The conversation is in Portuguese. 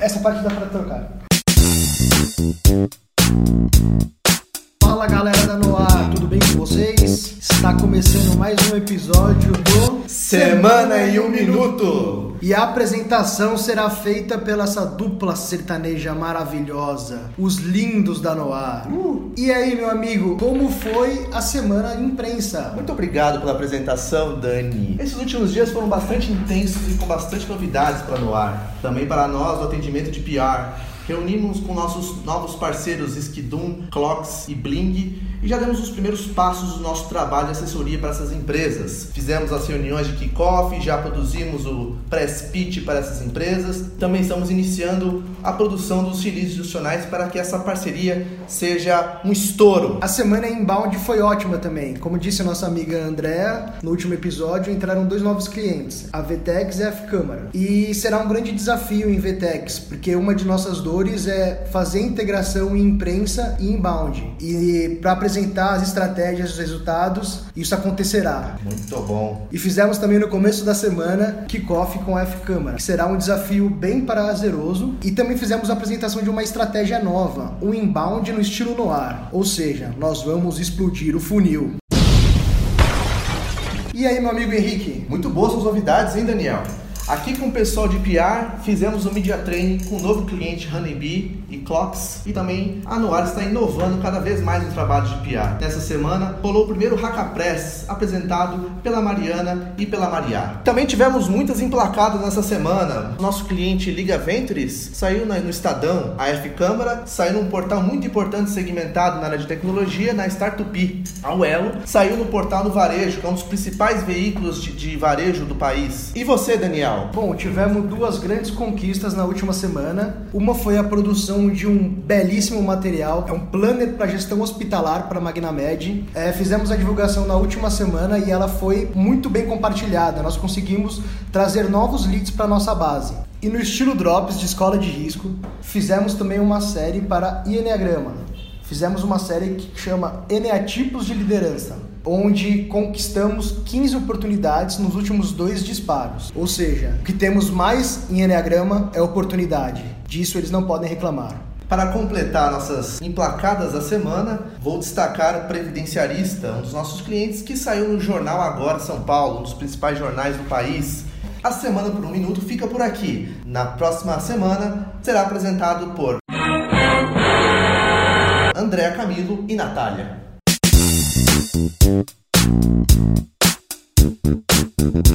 Essa parte dá pra trocar. Fala galera da Noar, tudo bem com vocês? Está começando mais um episódio do Semana em um Minuto. E a apresentação será feita pela essa dupla sertaneja maravilhosa, os lindos da Noar. Uh. E aí, meu amigo, como foi a semana imprensa? Muito obrigado pela apresentação, Dani. Esses últimos dias foram bastante intensos e com bastante novidades para Noar. Também para nós, o atendimento de PR. Reunimos com nossos novos parceiros Skidum, Clocks e Bling e já demos os primeiros passos do nosso trabalho de assessoria para essas empresas. Fizemos as reuniões de kickoff, já produzimos o press pitch para essas empresas. Também estamos iniciando a produção dos releases institucionais para que essa parceria seja um estouro. A semana inbound foi ótima também. Como disse a nossa amiga Andrea, no último episódio entraram dois novos clientes, a VTEX e a F-Câmara. E será um grande desafio em VTEX, porque uma de nossas dores é fazer integração em imprensa e inbound. E para apresentar as estratégias os resultados, isso acontecerá. Muito bom. E fizemos também no começo da semana kickoff com a F-Câmara, que será um desafio bem prazeroso. E também fizemos a apresentação de uma estratégia nova, o inbound no estilo noir, ou seja, nós vamos explodir o funil. E aí, meu amigo Henrique? Muito boas as novidades, hein, Daniel? Aqui com o pessoal de PR, fizemos um media training com o novo cliente Honeybee e Clocks e também a Noir está inovando cada vez mais no trabalho de PR. Nessa semana, rolou o primeiro Hackapress apresentado pela Mariana e pela Maria. Também tivemos muitas emplacadas nessa semana. Nosso cliente Liga Ventures saiu no Estadão, a F-Câmara saiu num portal muito importante segmentado na área de tecnologia, na Startup. A Uelo saiu no portal do Varejo, que é um dos principais veículos de, de varejo do país. E você, Daniel? Bom, tivemos duas grandes conquistas na última semana. Uma foi a produção de um belíssimo material, é um planner para gestão hospitalar para a Magnamed. É, fizemos a divulgação na última semana e ela foi muito bem compartilhada. Nós conseguimos trazer novos leads para nossa base. E no estilo Drops de escola de risco, fizemos também uma série para Enneagrama. Fizemos uma série que chama Eneatipos de Liderança onde conquistamos 15 oportunidades nos últimos dois disparos. Ou seja, o que temos mais em Enneagrama é oportunidade. Disso eles não podem reclamar. Para completar nossas emplacadas da semana, vou destacar o Previdenciarista, um dos nossos clientes que saiu no jornal Agora São Paulo, um dos principais jornais do país. A Semana por um Minuto fica por aqui. Na próxima semana será apresentado por André Camilo e Natália. Thank you.